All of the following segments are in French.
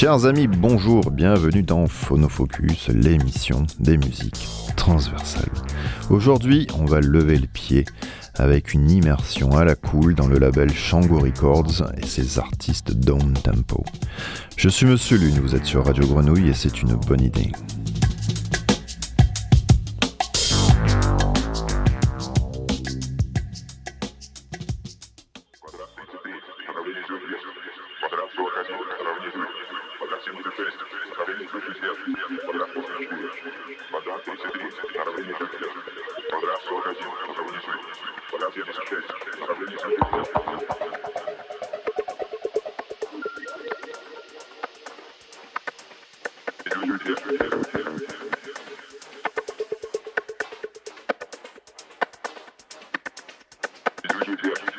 Chers amis, bonjour, bienvenue dans Phonofocus, l'émission des musiques transversales. Aujourd'hui, on va lever le pied avec une immersion à la cool dans le label Shango Records et ses artistes down tempo. Je suis Monsieur Lune, vous êtes sur Radio Grenouille et c'est une bonne idée. Music.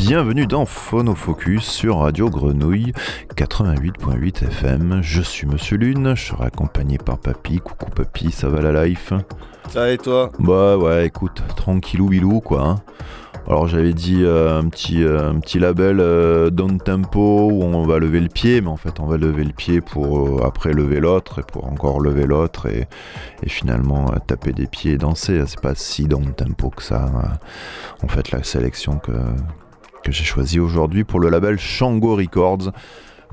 Bienvenue dans Phonofocus sur Radio Grenouille 88.8 FM. Je suis Monsieur Lune, je serai accompagné par Papy. Coucou Papy, ça va la life? Ça et toi? Bah ouais, écoute, tranquillou bilou quoi. Hein. Alors j'avais dit euh, un, petit, euh, un petit label euh, down tempo où on va lever le pied, mais en fait on va lever le pied pour après lever l'autre et pour encore lever l'autre et, finalement taper des pieds et danser. C'est pas si down tempo que ça. en fait la sélection que, que j'ai choisie aujourd'hui pour le label Shango Records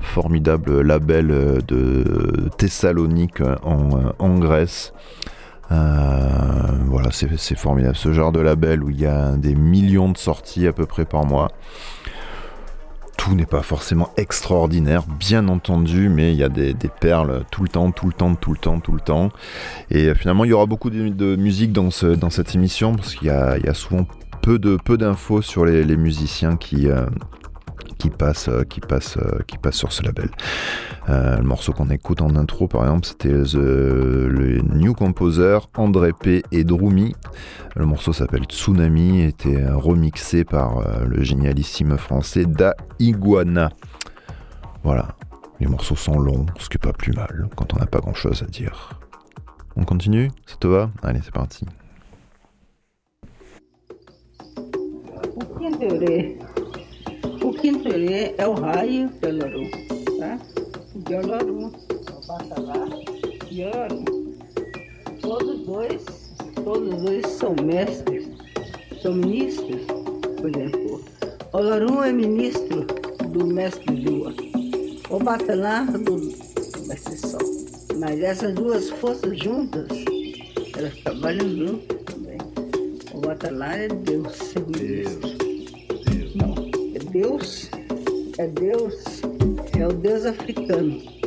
formidable label de Thessalonique en, en Grèce. Euh, voilà, c'est formidable. Ce genre de label où il y a des millions de sorties à peu près par mois. Tout n'est pas forcément extraordinaire, bien entendu, mais il y a des, perles tout le temps, tout le temps, tout le temps, tout le temps. Et euh, finalement, il y aura beaucoup de, musique dans, dans cette émission parce qu'il y, a souvent peu d'infos peu sur les, musiciens qui, euh, qui euh, qui euh, qui sur ce label. Le morceau qu'on écoute en intro, par exemple, c'était le New Composer, André P et Drumi. Le morceau s'appelle Tsunami, était remixé par le génialissime français Da Iguana. Voilà, les morceaux sont longs, ce qui est pas plus mal quand on n'a pas grand chose à dire. On continue? Ça te va? Allez, c'est parti. O quinto ele é o raio de Olorum, tá? De Olorum, o Batalá e Olorum. Todos dois, todos dois são mestres, são ministros. Por exemplo, Olorum é ministro do mestre Lua, o Batalá do mestre Sol. Mas essas duas forças juntas, elas trabalham juntas também. O Batalá é Deus, segundo Deus. Deus é Deus, é o Deus africano.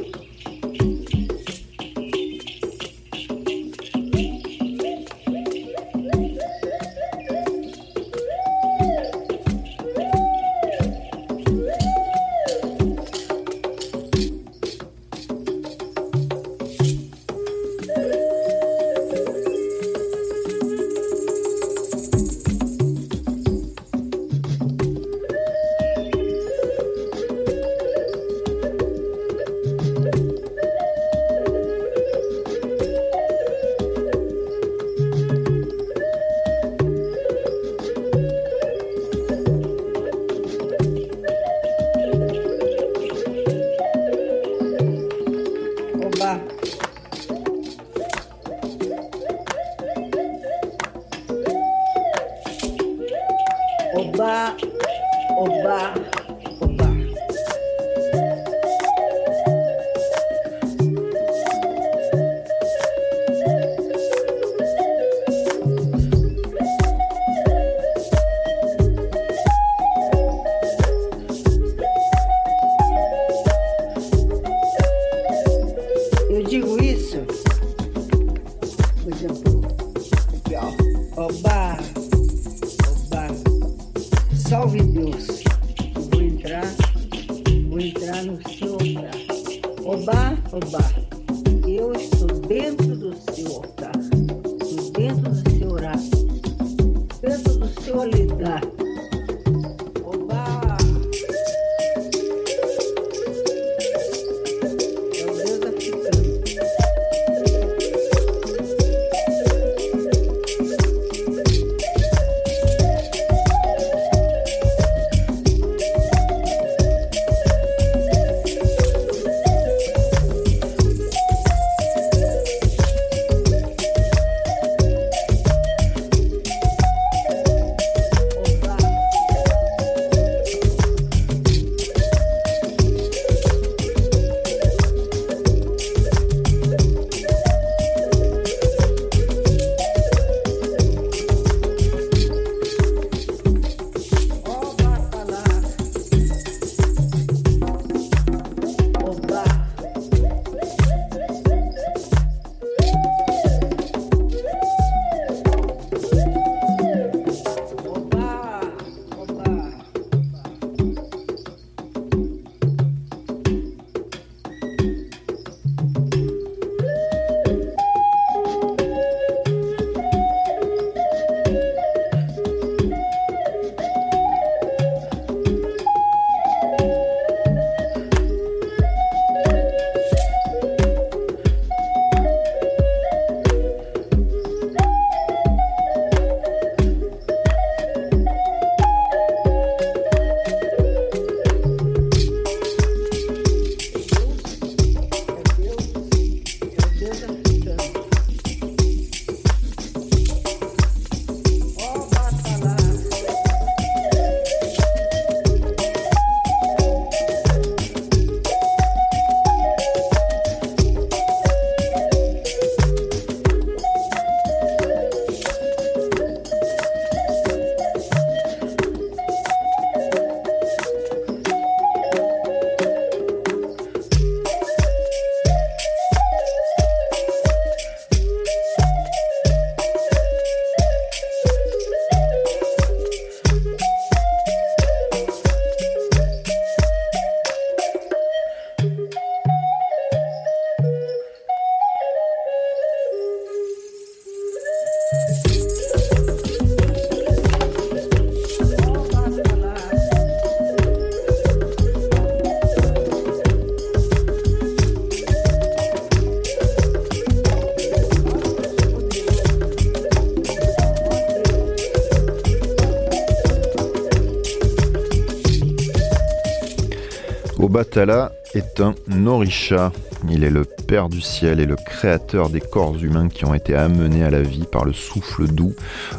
Obatala est un Orisha. Il est le Père du ciel et le créateur des corps humains qui ont été amenés à la vie par le souffle doux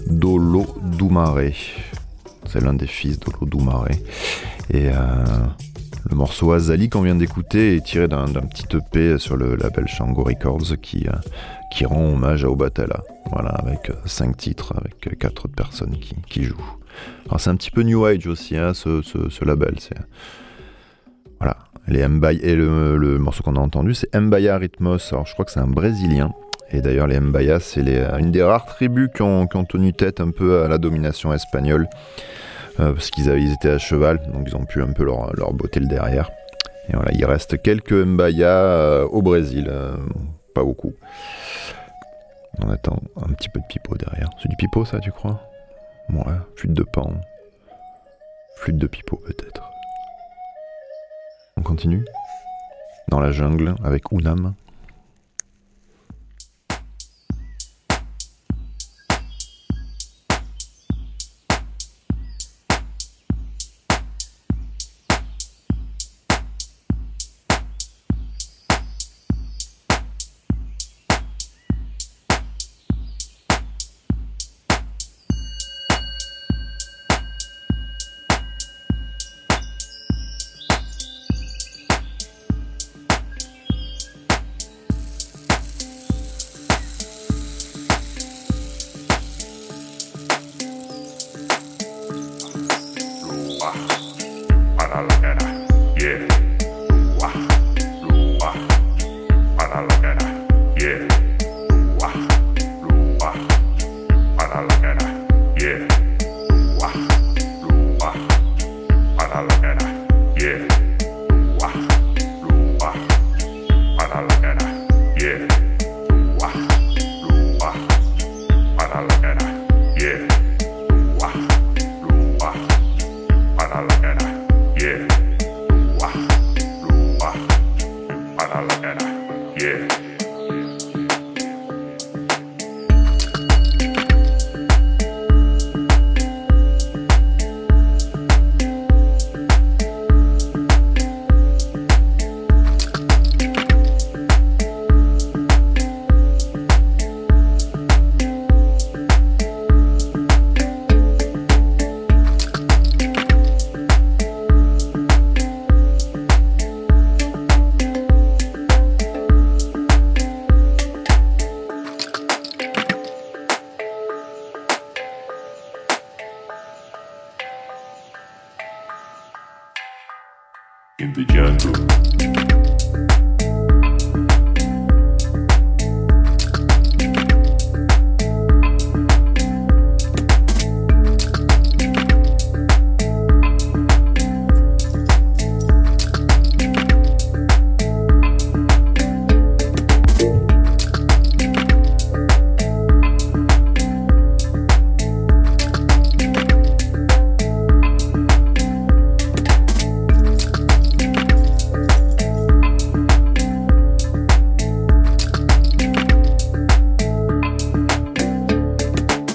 d'Olodumare. C'est l'un des fils d'Olodumare. Et euh, le morceau Azali qu'on vient d'écouter est tiré d'un petit EP sur le label Shango Records qui, euh, qui rend hommage à Obatala. Voilà, avec euh, cinq titres, avec quatre autres personnes qui, jouent. c'est un petit peu New Age aussi, hein, ce, label. Voilà. Les Mbaya, et le, morceau qu'on a entendu, c'est Mbaya Ritmos. Alors, je crois que c'est un brésilien. Et d'ailleurs, les Mbaya, c'est une des rares tribus qui ont, tenu tête un peu à la domination espagnole. Euh, parce qu'ils étaient à cheval, donc ils ont pu un peu leur, leur botter le derrière. Et voilà, il reste quelques Mbaya euh, au Brésil. Euh, pas beaucoup. On attend un petit peu de pipeau derrière. C'est du pipeau, ça, tu crois? Ouais, flûte de pan. Flûte de pipeau, peut-être. On continue Dans la jungle avec Unam. la. Yeah.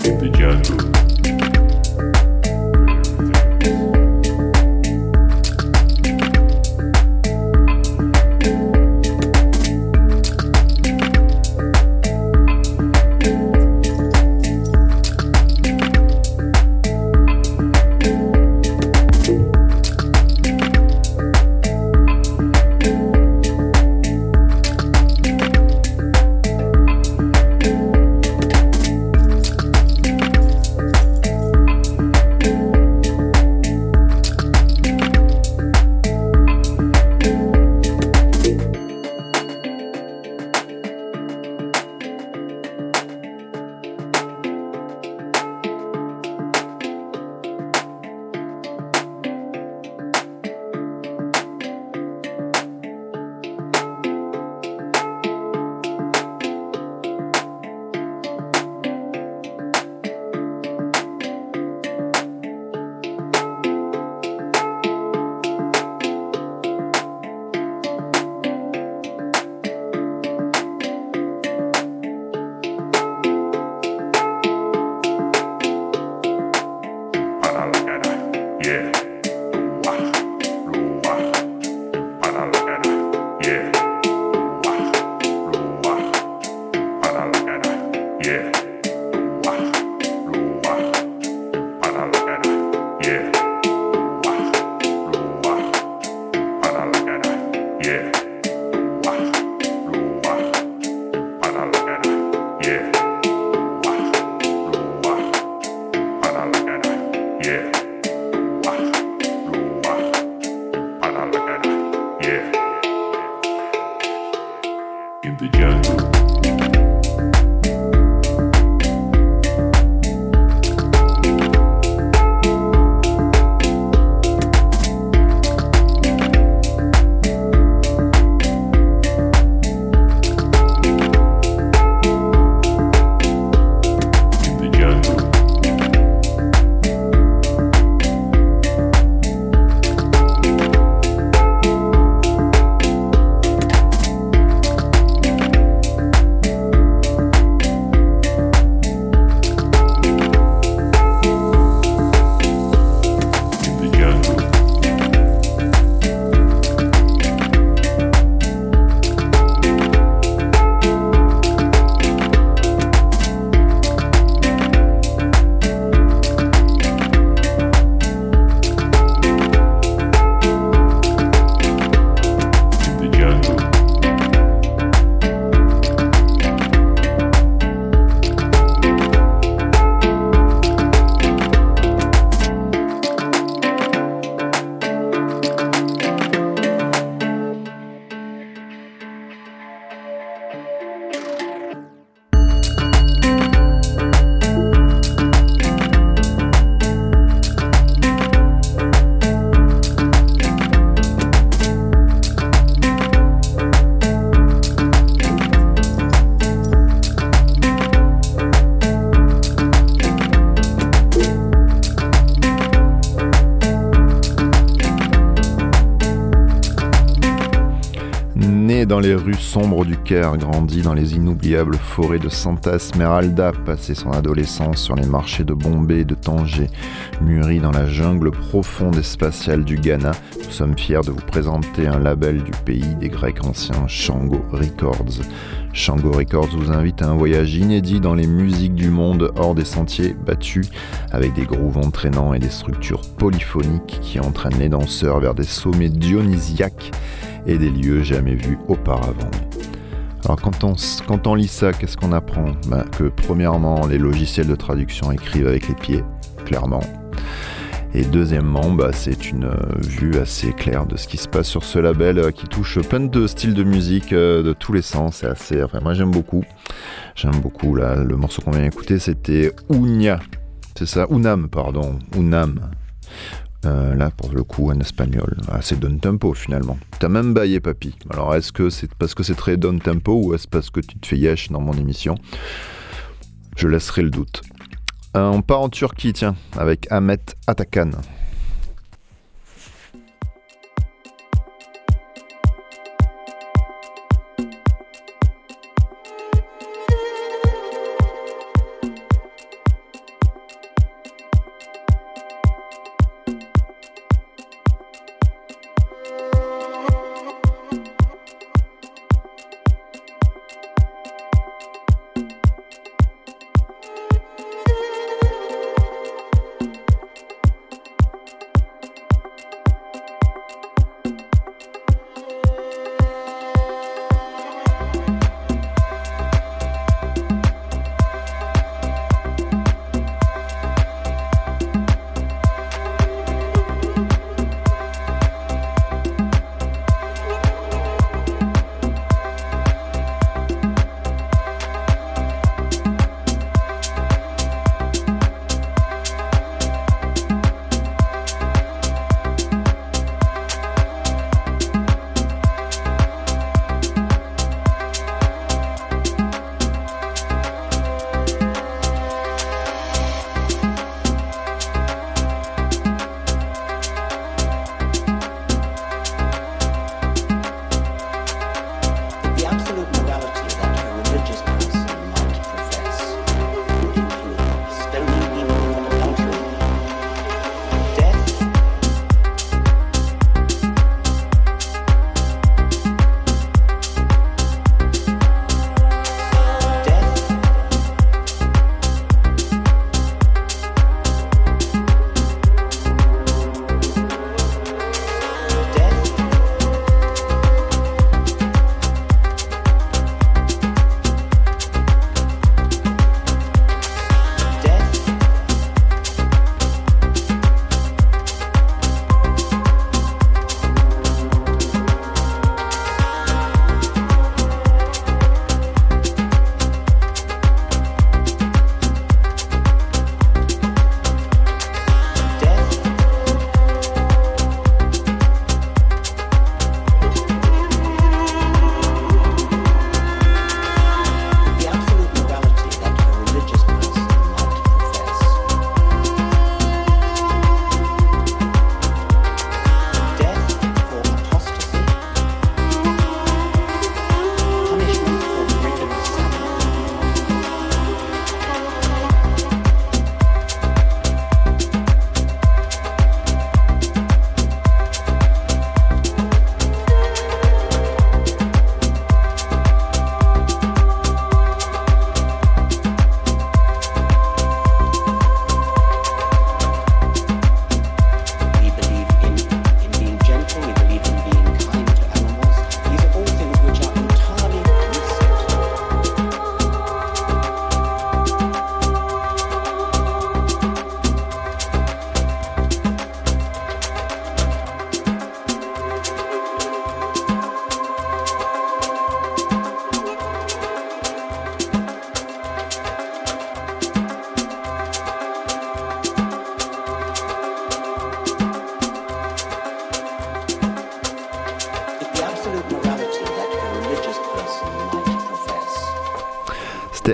in the jungle. Rues sombres du Caire, grandi dans les inoubliables forêts de Santa Esmeralda, passé son adolescence sur les marchés de Bombay et de Tanger, mûri dans la jungle profonde et spatiale du Ghana, nous sommes fiers de vous présenter un label du pays des Grecs anciens, Shango Records. Shango Records vous invite à un voyage inédit dans les musiques du monde hors des sentiers battus, avec des grooves entraînants et des structures polyphoniques qui entraînent les danseurs vers des sommets dionysiaques et des lieux jamais vus auparavant. Alors quand on, lit ça, qu'est-ce qu'on apprend? Ben, Que premièrement, les logiciels de traduction écrivent avec les pieds, clairement. Et deuxièmement, bah, c'est une euh, vue assez claire de ce qui se passe sur ce label euh, qui touche plein de styles de musique euh, de tous les sens. C'est assez, enfin, moi j'aime beaucoup. J'aime beaucoup là, le morceau qu'on vient d'écouter, c'était Unia. C'est ça, Unam, pardon, Unam. Euh, là, pour le coup, en espagnol. Ah, c'est Don Tempo finalement. T'as même baillé, papy. Alors, est-ce que c'est parce que c'est très Don Tempo ou est-ce parce que tu te fais yesh dans mon émission? Je laisserai le doute. Euh, on part en Turquie, tiens, avec Ahmet Atakan.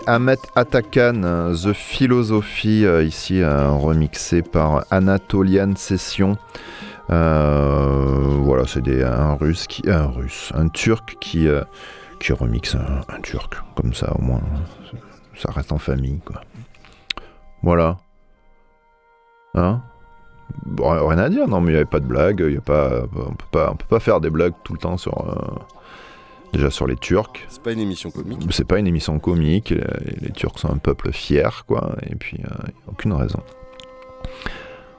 Ahmet Atakan, The Philosophy, ici remixé par Anatolian Session. voilà, c'est un russe qui, un russe, un turc qui qui remixe un, turc, comme ça au moins, ça reste en famille quoi. Voilà. Hein? Rien à dire, non mais il n'y avait pas de blague, y a pas, on peut pas, on peut pas faire des blagues tout le temps sur, déjà sur les Turcs. C'est pas une émission comique. C'est pas une émission comique. Les, Turcs sont un peuple fier, quoi. Et puis, il euh, a aucune raison.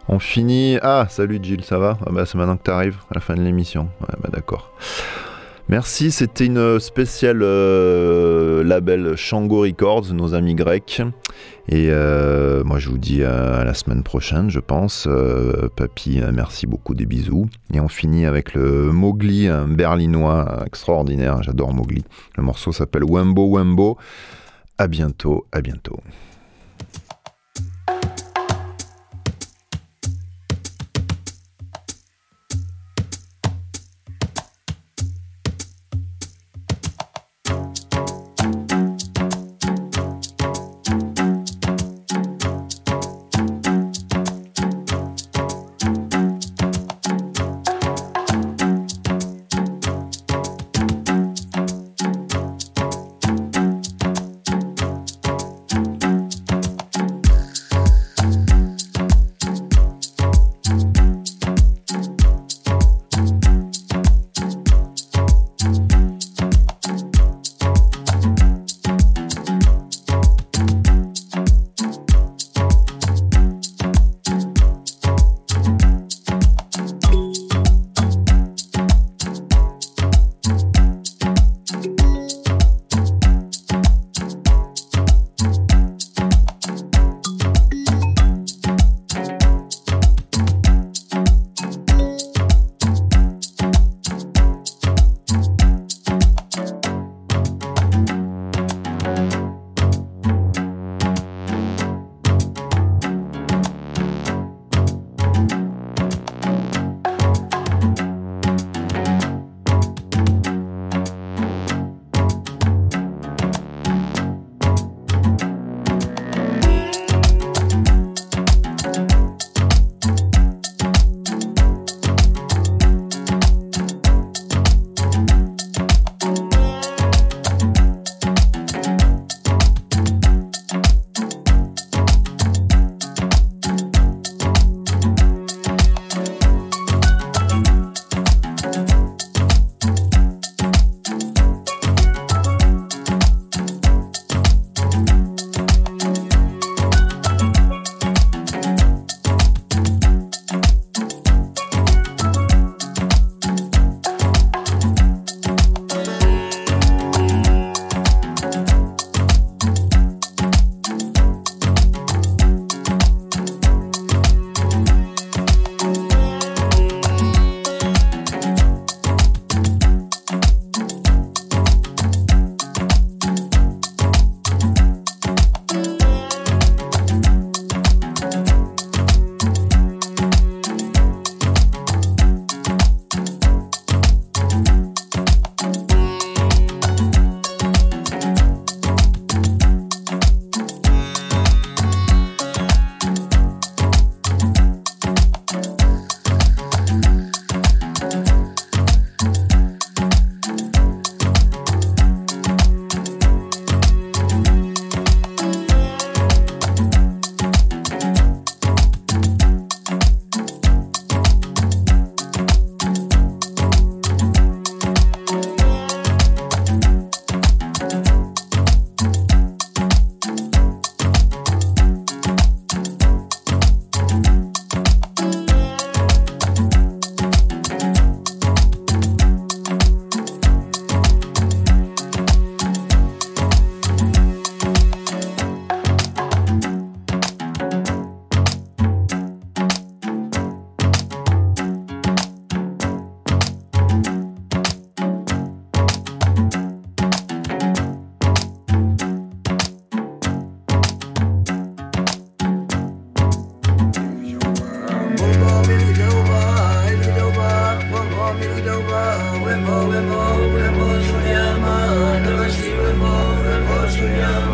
On finit. Ah, salut Jill, ça va? Ah bah, C'est maintenant que tu arrives à la fin de l'émission. Ouais, bah d'accord. Merci, c'était une spéciale euh, label Shango Records, nos amis grecs. Et euh, moi je vous dis à, la semaine prochaine, je pense. Euh, papy, merci beaucoup, des bisous. Et on finit avec le Mowgli, un berlinois extraordinaire, j'adore Mowgli. Le morceau s'appelle Wembo Wembo. À bientôt, à bientôt. Bemol, bemol, bemol, Juliama, através de bemol, bemol, Juliama.